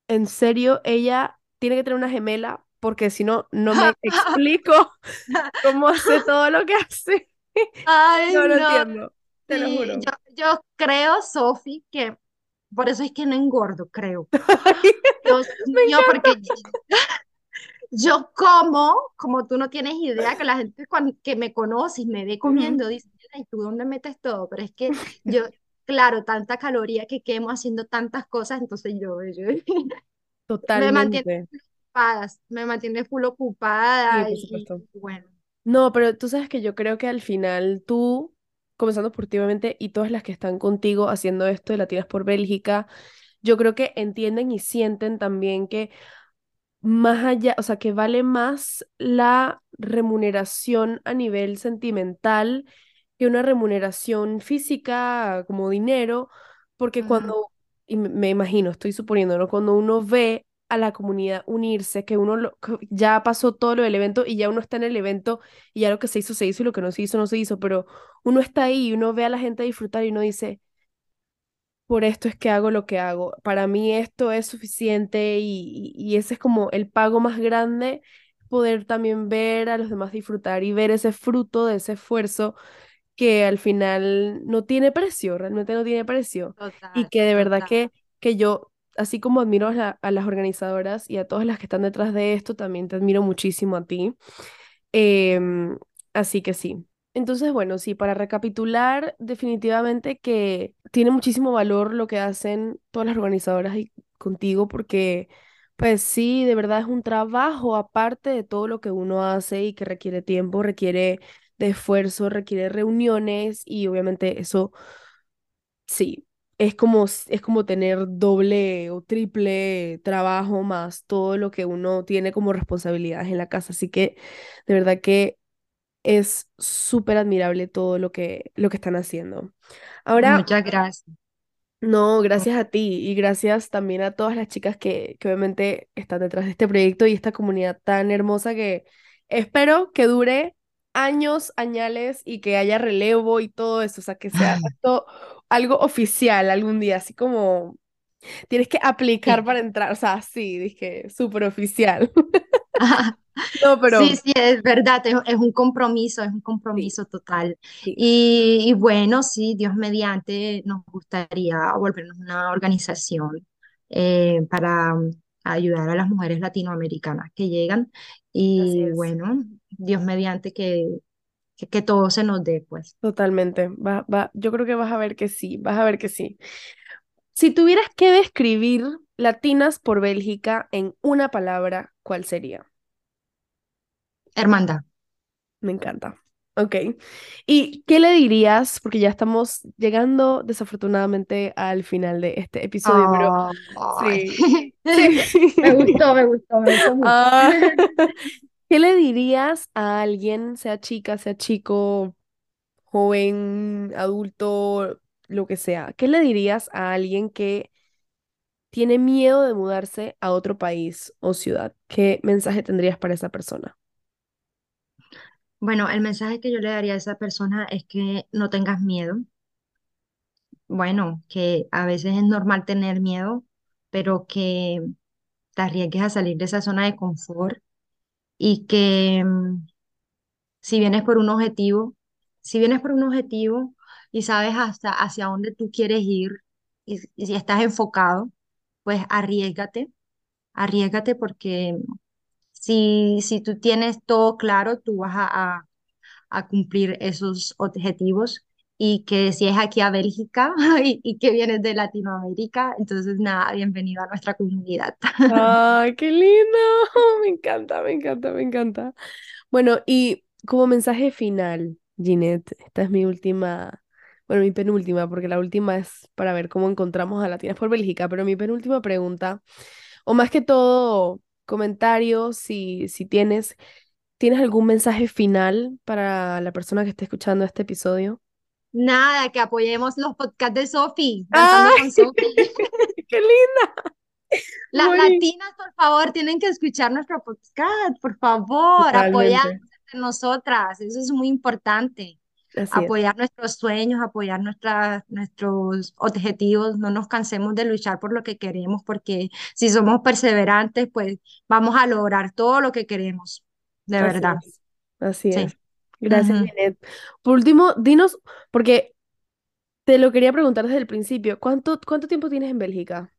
Speaker 1: en serio, ella tiene que tener una gemela porque si no, no me explico cómo hace todo lo que hace.
Speaker 2: Ay,
Speaker 1: No lo
Speaker 2: no.
Speaker 1: entiendo, te lo juro.
Speaker 2: yo, yo creo, Sofi, que por eso es que no engordo, creo.
Speaker 1: Encanta.
Speaker 2: porque yo como, como tú no tienes idea, que la gente cuan- que me conoce y me ve comiendo dice, ¿y tú dónde metes todo? Pero es que yo, claro, tanta caloría que quemo haciendo tantas cosas, entonces yo, yo me mantiene
Speaker 1: Totalmente.
Speaker 2: ocupada, me mantiene full
Speaker 1: Sí,
Speaker 2: ocupada
Speaker 1: por
Speaker 2: y,
Speaker 1: supuesto.
Speaker 2: y bueno.
Speaker 1: No, pero tú sabes que yo creo que al final tú, comenzando por ti, obviamente, y todas las que están contigo haciendo esto de Latinas por Bélgica, yo creo que entienden y sienten también que más allá, o sea, que vale más la remuneración a nivel sentimental que una remuneración física como dinero, porque cuando, y me me imagino, estoy suponiendo, ¿no? Cuando uno ve a la comunidad unirse, que uno lo- que ya pasó todo lo del evento y ya uno está en el evento y ya lo que se hizo, se hizo y lo que no se hizo, no se hizo, pero uno está ahí y uno ve a la gente disfrutar y uno dice, por esto es que hago lo que hago. Para mí esto es suficiente y, y ese es como el pago más grande, poder también ver a los demás disfrutar y ver ese fruto de ese esfuerzo que al final no tiene precio, realmente no tiene precio. Y que de verdad
Speaker 2: total.
Speaker 1: que, que yo, así como admiro a, la- a las organizadoras y a todas las que están detrás de esto, también te admiro muchísimo a ti. Em, así que sí. Entonces, bueno, sí, para recapitular, definitivamente que tiene muchísimo valor lo que hacen todas las organizadoras y contigo, porque, pues sí, de verdad es un trabajo aparte de todo lo que uno hace y que requiere tiempo, requiere de esfuerzo, requiere reuniones y obviamente eso, sí, es como, es como tener doble o triple trabajo más todo lo que uno tiene como responsabilidades en la casa. Así que, de verdad que es súper admirable todo lo que, lo que están haciendo. Ahora,
Speaker 2: Muchas gracias.
Speaker 1: no, gracias a ti y gracias también a todas las chicas que, que obviamente están detrás de este proyecto y esta comunidad tan hermosa que espero que dure años, añales y que haya relevo y todo eso, o sea, que sea esto algo oficial algún día, así como tienes que aplicar
Speaker 2: Sí.
Speaker 1: para entrar, o sea, sí, dije, súper oficial. No,
Speaker 2: Sí,
Speaker 1: pero
Speaker 2: sí, es verdad, es, es un compromiso, es un
Speaker 1: sí,
Speaker 2: compromiso total.
Speaker 1: sí,
Speaker 2: Y, y bueno, sí, Dios mediante, nos gustaría volvernos una organización eh, para um, ayudar a las mujeres latinoamericanas que llegan. Y bueno, Dios mediante que, que, que todo se nos dé, pues.
Speaker 1: Totalmente. Va, va, yo creo que vas a ver que sí, vas a ver que sí. Si tuvieras que describir Latinas por Bélgica en una palabra, ¿cuál sería?
Speaker 2: Hermandad.
Speaker 1: Me encanta. Ok. ¿Y qué le dirías? Porque ya estamos llegando desafortunadamente al final de este episodio, pero
Speaker 2: Ay.
Speaker 1: sí, sí,
Speaker 2: Me gustó, me gustó, me gustó mucho.
Speaker 1: Ah, ¿qué le dirías a alguien, sea chica, sea chico, joven, adulto, lo que sea? ¿Qué le dirías a alguien que tiene miedo de mudarse a otro país o ciudad, ¿qué mensaje tendrías para esa persona?
Speaker 2: Bueno, el mensaje que yo le daría a esa persona es que no tengas miedo. Bueno, que a veces es normal tener miedo, pero que te arriesgues a salir de esa zona de confort y que mm, si vienes por un objetivo, si vienes por un objetivo y sabes hasta hacia dónde tú quieres ir y, si estás enfocado, pues arriesgate, arriesgate porque si, si tú tienes todo claro, tú vas a a cumplir esos objetivos y que si es aquí a Bélgica y, que vienes de Latinoamérica, entonces nada, bienvenido a nuestra comunidad.
Speaker 1: Ay, qué lindo. Me encanta, me encanta, me encanta. Bueno, y como mensaje final, Ginette, esta es mi última, bueno, mi penúltima, porque la última es para ver cómo encontramos a Latinas por Bélgica, pero mi penúltima pregunta, o más que todo, comentarios, si, si tienes, ¿tienes algún mensaje final para la persona que esté escuchando este episodio?
Speaker 2: Nada, que apoyemos los podcasts de Sofi, Sofi.
Speaker 1: ¡Qué linda!
Speaker 2: Las latinas, por favor, tienen que escuchar nuestro podcast, por favor, apoyarnos entre nosotras, eso es muy importante.
Speaker 1: Así es.
Speaker 2: Apoyar nuestros sueños, apoyar nuestras, nuestros objetivos, no nos cansemos de luchar por lo que queremos, porque si somos perseverantes, pues vamos a lograr todo lo que queremos, de
Speaker 1: Así
Speaker 2: verdad.
Speaker 1: es. Así
Speaker 2: Sí.
Speaker 1: es. Gracias. Ginette. Por último, dinos, porque te lo quería preguntar desde el principio, ¿cuánto, cuánto tiempo tienes en Bélgica?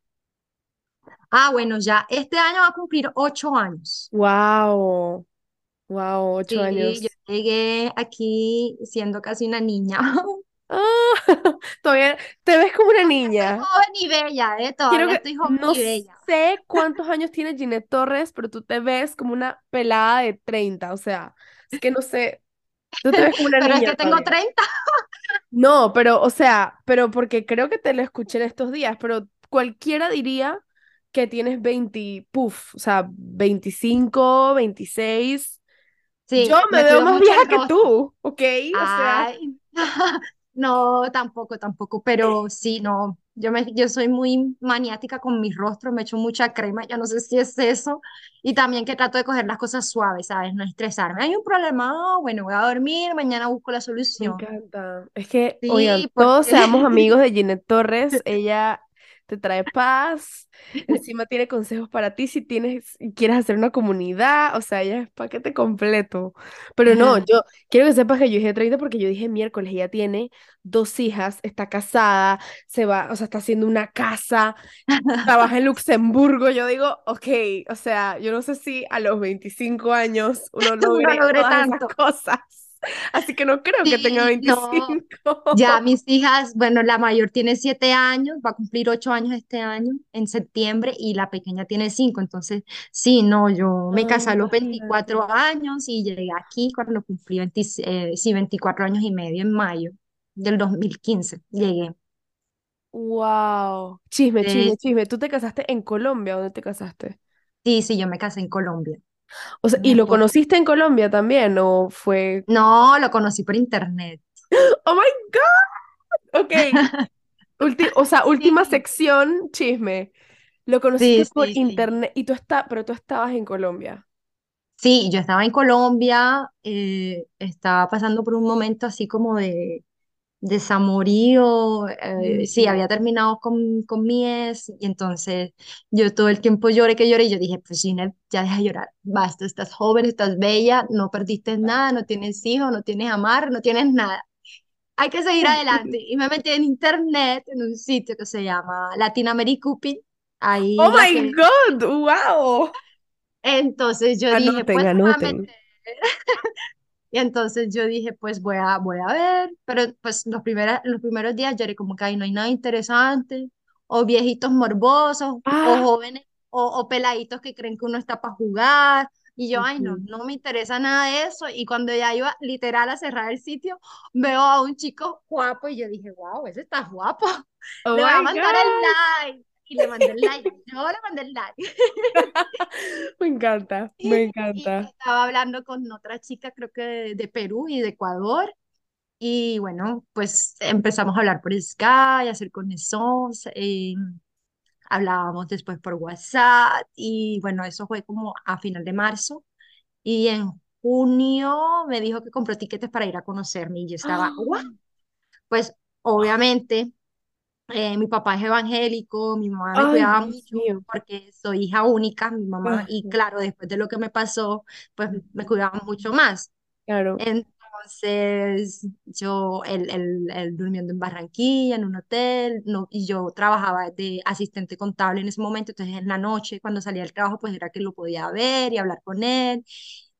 Speaker 2: Ah, bueno, ya este año va a cumplir ocho años.
Speaker 1: Wow, wow, ocho
Speaker 2: Sí, yo
Speaker 1: años.
Speaker 2: llegué aquí siendo casi una niña.
Speaker 1: Ah, todavía te ves como una
Speaker 2: Estoy
Speaker 1: niña.
Speaker 2: joven y bella, ¿eh?
Speaker 1: Quiero
Speaker 2: Todavía
Speaker 1: que,
Speaker 2: estoy joven
Speaker 1: no
Speaker 2: y bella.
Speaker 1: sé cuántos años tiene Ginette Torres, pero tú te ves como una pelada de 30, o sea, es que no sé, tú te ves como una
Speaker 2: Pero es
Speaker 1: niña
Speaker 2: que tengo
Speaker 1: todavía.
Speaker 2: 30.
Speaker 1: No, pero, o sea, pero porque creo que te lo escuché en estos días, pero cualquiera diría que tienes 20, puf, o sea, 25, 26. Yo
Speaker 2: Sí,
Speaker 1: me
Speaker 2: me
Speaker 1: veo más vieja que tú, ¿ok? O sea,
Speaker 2: Ay, no, tampoco, tampoco, pero sí, no. Yo, me, yo soy muy maniática con mi rostro, me echo mucha crema, yo no sé si es eso. Y también que trato de coger las cosas suaves, ¿sabes? No estresarme. Hay un problema, ah, bueno, voy a dormir, mañana busco la
Speaker 1: Me
Speaker 2: solución.
Speaker 1: encanta. Es que, oigan,
Speaker 2: Sí,
Speaker 1: todos
Speaker 2: porque
Speaker 1: seamos amigos de Ginette Torres. Ella te trae paz. Encima tiene consejos para ti si tienes, y quieres hacer una comunidad. O sea, ella es paquete completo. Pero no, yo quiero que sepas que yo dije 30 porque yo dije miércoles. Ella tiene dos hijas, está casada, se va, o sea, está haciendo una casa, trabaja en Luxemburgo. Yo digo, ok, o sea, yo no sé si a los 25 años uno
Speaker 2: no
Speaker 1: logre
Speaker 2: logré
Speaker 1: todas esas
Speaker 2: tanto.
Speaker 1: cosas. Así que no creo que tenga
Speaker 2: Sí, no,
Speaker 1: 25.
Speaker 2: Ya mis hijas, bueno, la mayor tiene siete años, va a cumplir ocho años este año, en septiembre, y la pequeña tiene cinco. Entonces, sí, no, yo me casé a los
Speaker 1: imagínate.
Speaker 2: 24 años y llegué aquí cuando cumplí 20 eh, sí, 24 años y medio en mayo del 2015. Llegué.
Speaker 1: Wow. Chisme, chisme, chisme. ¿Tú te casaste en Colombia? ¿Dónde te casaste?
Speaker 2: sí, sí, yo me casé en Colombia.
Speaker 1: O sea, ¿y lo conociste en Colombia también? ¿O fue?
Speaker 2: No, lo conocí por internet.
Speaker 1: Oh my God. Ok. Ulti- o sea, última
Speaker 2: Sí,
Speaker 1: sección, chisme. Lo conociste
Speaker 2: sí,
Speaker 1: por
Speaker 2: sí.
Speaker 1: internet y tú está, pero tú estabas en Colombia.
Speaker 2: Sí, yo estaba en Colombia, eh, estaba pasando por un momento así como de desamorío, eh, sí, había terminado con, con mi ex y entonces yo todo el tiempo lloré que lloré y yo dije, pues Ginette, ya deja de llorar, basta, estás joven, estás bella, no perdiste nada, no tienes hijos, no tienes amar, no tienes nada, hay que seguir adelante. Y me metí en internet, en un sitio que se llama Latin Americupid,
Speaker 1: Oh
Speaker 2: ahí la
Speaker 1: my
Speaker 2: que...
Speaker 1: God, wow.
Speaker 2: Entonces yo dije,
Speaker 1: Anoten,
Speaker 2: pues me voy a
Speaker 1: anoten.
Speaker 2: meter. Y entonces yo dije, pues voy a, voy a ver, pero pues los, primeros los primeros días yo era como que ahí no hay nada interesante, o viejitos morbosos, o
Speaker 1: Ah.
Speaker 2: jóvenes, o, o peladitos que creen que uno está para jugar, y yo, ay no, no me interesa nada de eso, y cuando ya iba literal a cerrar el sitio, veo a un chico guapo, y yo dije, wow, ese está guapo,
Speaker 1: Oh
Speaker 2: le voy a mandar el
Speaker 1: God.
Speaker 2: like, y le mandé el like, yo le mandé el like.
Speaker 1: Me encanta, me
Speaker 2: Y, y
Speaker 1: encanta.
Speaker 2: estaba hablando con otra chica, creo que de, de Perú y de Ecuador. Y bueno, pues empezamos a hablar por Skype, a hacer conexiones, eh, hablábamos después por WhatsApp y bueno, eso fue como a final de marzo. Y en junio me dijo que compró tiquetes para ir a conocerme y yo estaba, ¿what? Pues obviamente eh, mi papá es evangélico, mi mamá me
Speaker 1: Ay,
Speaker 2: cuidaba
Speaker 1: Dios
Speaker 2: mucho
Speaker 1: mío.
Speaker 2: porque soy hija única, mi mamá, y claro, después de lo que me pasó, pues me cuidaba mucho más.
Speaker 1: Claro.
Speaker 2: Entonces, yo, él, él- él durmiendo en Barranquilla, en un hotel, no, y yo trabajaba de asistente contable en ese momento, entonces en la noche, cuando salía del trabajo, pues era que lo podía ver y hablar con él,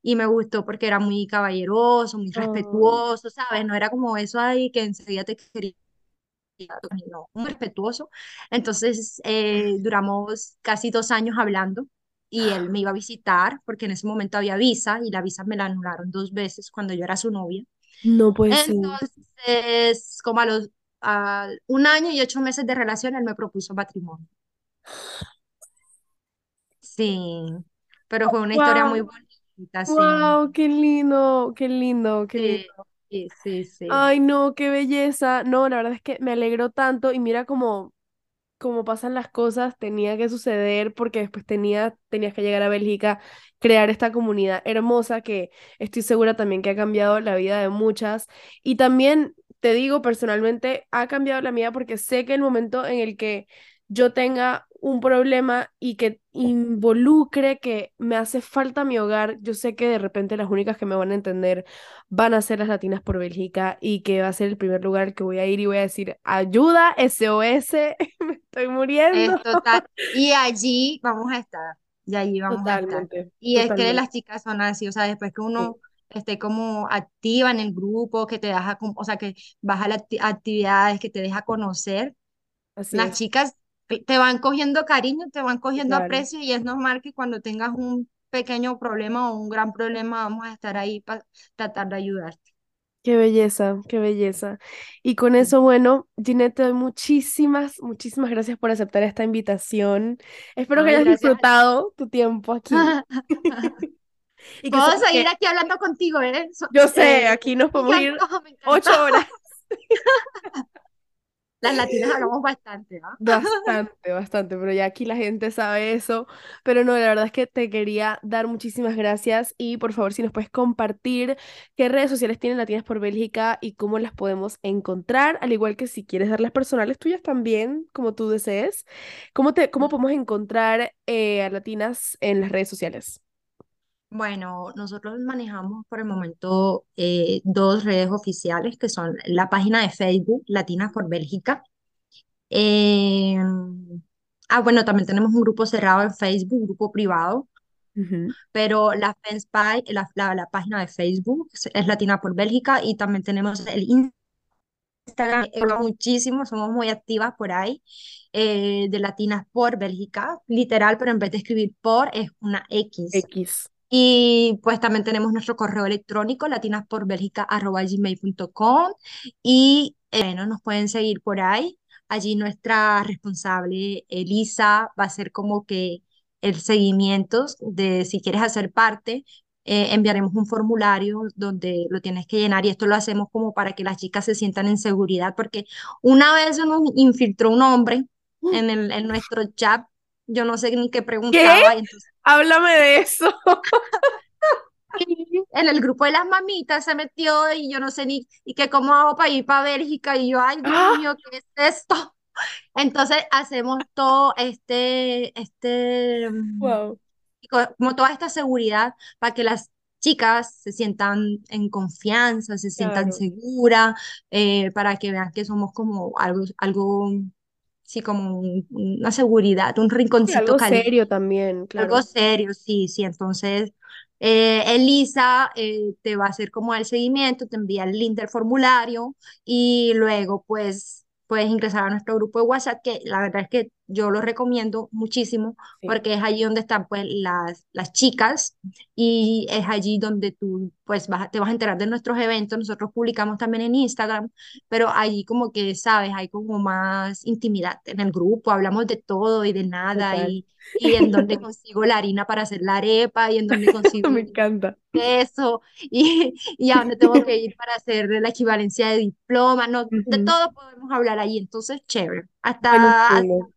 Speaker 2: y me gustó porque era muy caballeroso, muy
Speaker 1: Ay,
Speaker 2: respetuoso, ¿sabes? No era como eso ahí que enseguida te quería, no, muy respetuoso. Entonces, eh, duramos casi dos años hablando. Y él me iba a visitar porque en ese momento había visa y la visa me la anularon dos veces cuando yo era su novia.
Speaker 1: no puede ser.
Speaker 2: Entonces, como a los a un año y ocho meses de relación, él me propuso matrimonio. Sí, pero fue una historia muy
Speaker 1: Wow,
Speaker 2: bonita, sí.
Speaker 1: wow, qué lindo, qué lindo, qué lindo.
Speaker 2: Sí, sí, sí.
Speaker 1: Ay, no, qué belleza. No, la verdad es que me alegró tanto y mira cómo, cómo pasan las cosas, tenía que suceder porque después tenía, tenías que llegar a Bélgica, crear esta comunidad hermosa que estoy segura también que ha cambiado la vida de muchas. Y también te digo personalmente, ha cambiado la mía porque sé que el momento en el que yo tenga un problema y que involucre que me hace falta mi hogar, yo sé que de repente las únicas que me van a entender van a ser las latinas por Bélgica y que va a ser el primer lugar que voy a ir y voy a decir, ayuda, SOS, me estoy muriendo.
Speaker 2: Es total. Y allí vamos a estar, y allí vamos a estar.
Speaker 1: Totalmente,
Speaker 2: Y es que
Speaker 1: totalmente.
Speaker 2: las chicas son así, o sea, después que
Speaker 1: Sí,
Speaker 2: uno esté como activa en el grupo, que te deja, o sea, que vas a las acti- actividades, que te deja conocer,
Speaker 1: así
Speaker 2: las
Speaker 1: es,
Speaker 2: chicas te van cogiendo cariño, te van cogiendo
Speaker 1: claro.
Speaker 2: aprecio y es normal que cuando tengas un pequeño problema o un gran problema, vamos a estar ahí para tratar de ayudarte.
Speaker 1: Qué belleza, qué belleza. Y con eso, bueno, Ginette, te doy muchísimas, muchísimas gracias por aceptar esta invitación. Espero que
Speaker 2: Ay,
Speaker 1: hayas
Speaker 2: gracias
Speaker 1: disfrutado tu tiempo aquí y que
Speaker 2: Puedo
Speaker 1: sepas
Speaker 2: seguir
Speaker 1: que
Speaker 2: aquí hablando contigo, ¿eh? So-
Speaker 1: yo sé,
Speaker 2: eh,
Speaker 1: aquí nos podemos ir ocho horas.
Speaker 2: Las latinas hablamos bastante, ¿ah?
Speaker 1: Bastante, bastante, pero ya aquí la gente sabe eso. Pero no, la verdad es que te quería dar muchísimas gracias y por favor si nos puedes compartir qué redes sociales tienen Latinas por Bélgica y cómo las podemos encontrar, al igual que si quieres dar las personales tuyas también, como tú desees. ¿Cómo, te, cómo podemos encontrar eh, a Latinas en las redes sociales?
Speaker 2: Bueno, nosotros manejamos por el momento eh, dos redes oficiales que son la página de Facebook Latinas por Bélgica. Eh, ah, bueno, también tenemos un grupo cerrado en Facebook, un grupo privado, pero la, fanspage- la, la, la página de Facebook es Latina por Bélgica y también tenemos el Instagram, muchísimo, somos muy activas por ahí, eh, de Latinas por Bélgica, literal, pero en vez de escribir por es una X.
Speaker 1: X.
Speaker 2: Y pues también tenemos nuestro correo electrónico, latinasporbelgica.gmail.com y eh, bueno, nos pueden seguir por ahí. Allí nuestra responsable, Elisa, va a hacer como que el seguimiento de si quieres hacer parte. eh, enviaremos un formulario donde lo tienes que llenar y esto lo hacemos como para que las chicas se sientan en seguridad, porque una vez se nos infiltró un hombre en, el, en nuestro chat, yo no sé ni qué
Speaker 1: ¿Qué?
Speaker 2: preguntaba, y entonces
Speaker 1: Háblame de eso.
Speaker 2: y en el grupo de las mamitas se metió y yo no sé ni y que cómo hago para ir para Bélgica y yo, ay Dios
Speaker 1: ¡Ah!
Speaker 2: mío, ¿qué es esto? Entonces hacemos todo este, este, mm,
Speaker 1: Wow,
Speaker 2: co- como toda esta seguridad para que las chicas se sientan en confianza, se sientan
Speaker 1: claro.
Speaker 2: seguras, eh, para que vean que somos como algo, algo, sí, como un- una seguridad, un
Speaker 1: Sí,
Speaker 2: rinconcito
Speaker 1: algo
Speaker 2: caliente
Speaker 1: serio también,
Speaker 2: algo
Speaker 1: claro.
Speaker 2: serio, sí, sí. Entonces, eh, Elisa eh, te va a hacer como el seguimiento, te envía el link del formulario y luego pues puedes ingresar a nuestro grupo de WhatsApp, que la verdad es que yo lo recomiendo muchísimo
Speaker 1: Sí,
Speaker 2: porque es allí donde están pues las, las chicas y es allí donde tú pues vas, te vas a enterar de nuestros eventos. Nosotros publicamos también en Instagram, pero allí como que, sabes, hay como más intimidad en el grupo, hablamos de todo y de nada
Speaker 1: total.
Speaker 2: y y en dónde consigo la harina para hacer la arepa, y en dónde consigo
Speaker 1: Me encanta.
Speaker 2: queso, y, y a dónde tengo que ir para hacer la equivalencia de diploma, no, de
Speaker 1: Ujú.
Speaker 2: todo podemos hablar ahí, entonces chévere. Hasta, hasta-
Speaker 1: Buenísimo,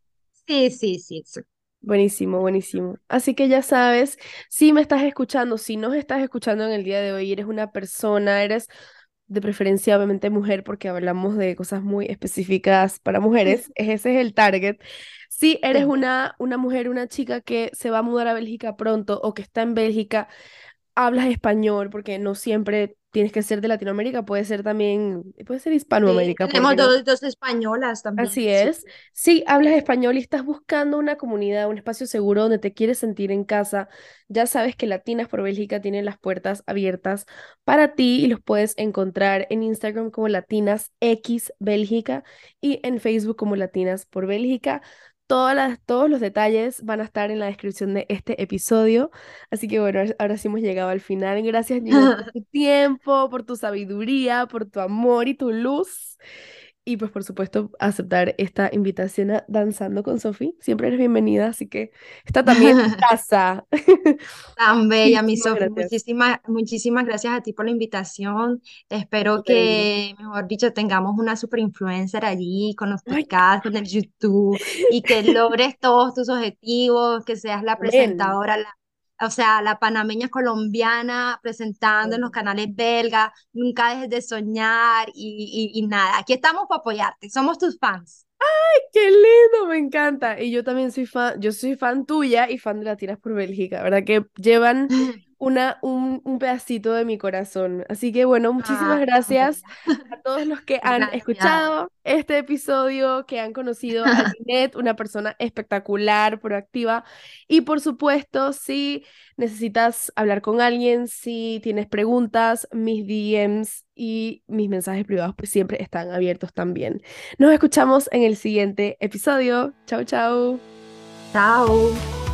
Speaker 2: sí, sí, sí,
Speaker 1: buenísimo, buenísimo. Así que ya sabes, si me estás escuchando, si nos estás escuchando en el día de hoy, eres una persona, eres de preferencia obviamente mujer, porque hablamos de cosas muy específicas para mujeres, ese es el target. Si eres una, una mujer, una chica que se va a mudar a Bélgica pronto o que está en Bélgica, hablas español, porque no siempre tienes que ser de Latinoamérica, puede ser también, puede ser Hispanoamérica, ¿por
Speaker 2: tenemos dos, dos españolas también,
Speaker 1: Así
Speaker 2: sí.
Speaker 1: es. Si hablas español y estás buscando una comunidad, un espacio seguro donde te quieres sentir en casa, ya sabes que Latinas por Bélgica tienen las puertas abiertas para ti y los puedes encontrar en Instagram como Latinas X Bélgica y en Facebook como Latinas por Bélgica. Todas las, todos los detalles van a estar en la descripción de este episodio. Así que bueno, ahora sí hemos llegado al final. Gracias, Gina, por tu tiempo, por tu sabiduría, por tu amor y tu luz. Y pues por supuesto aceptar esta invitación a Danzando con Sofi. Siempre eres bienvenida, así que está también en casa.
Speaker 2: Tan bella, mi
Speaker 1: gracias.
Speaker 2: Muchísimas, muchísimas gracias a ti por la invitación. Espero que, mejor dicho, tengamos una super influencer allí con los podcasts, con el YouTube y que logres todos tus objetivos, que seas la presentadora, la- o sea, la panameña colombiana presentando en los canales belgas. Nunca dejes de soñar y, y, y nada. Aquí estamos para apoyarte. Somos tus fans.
Speaker 1: Qué lindo, me encanta. Y yo también soy fan, yo soy fan tuya y fan de Latinas por Bélgica, ¿verdad? Que llevan una, un, un pedacito de mi corazón. Así que bueno, muchísimas
Speaker 2: tan
Speaker 1: gracias a todos los que han
Speaker 2: Gracias.
Speaker 1: escuchado este episodio, que han conocido a Ginette, una persona espectacular, proactiva. Y por supuesto, si necesitas hablar con alguien, si tienes preguntas, mis DMs y mis mensajes privados pues siempre están abiertos también. Nos escuchamos en el siguiente episodio. Chau, chau.
Speaker 2: Chao.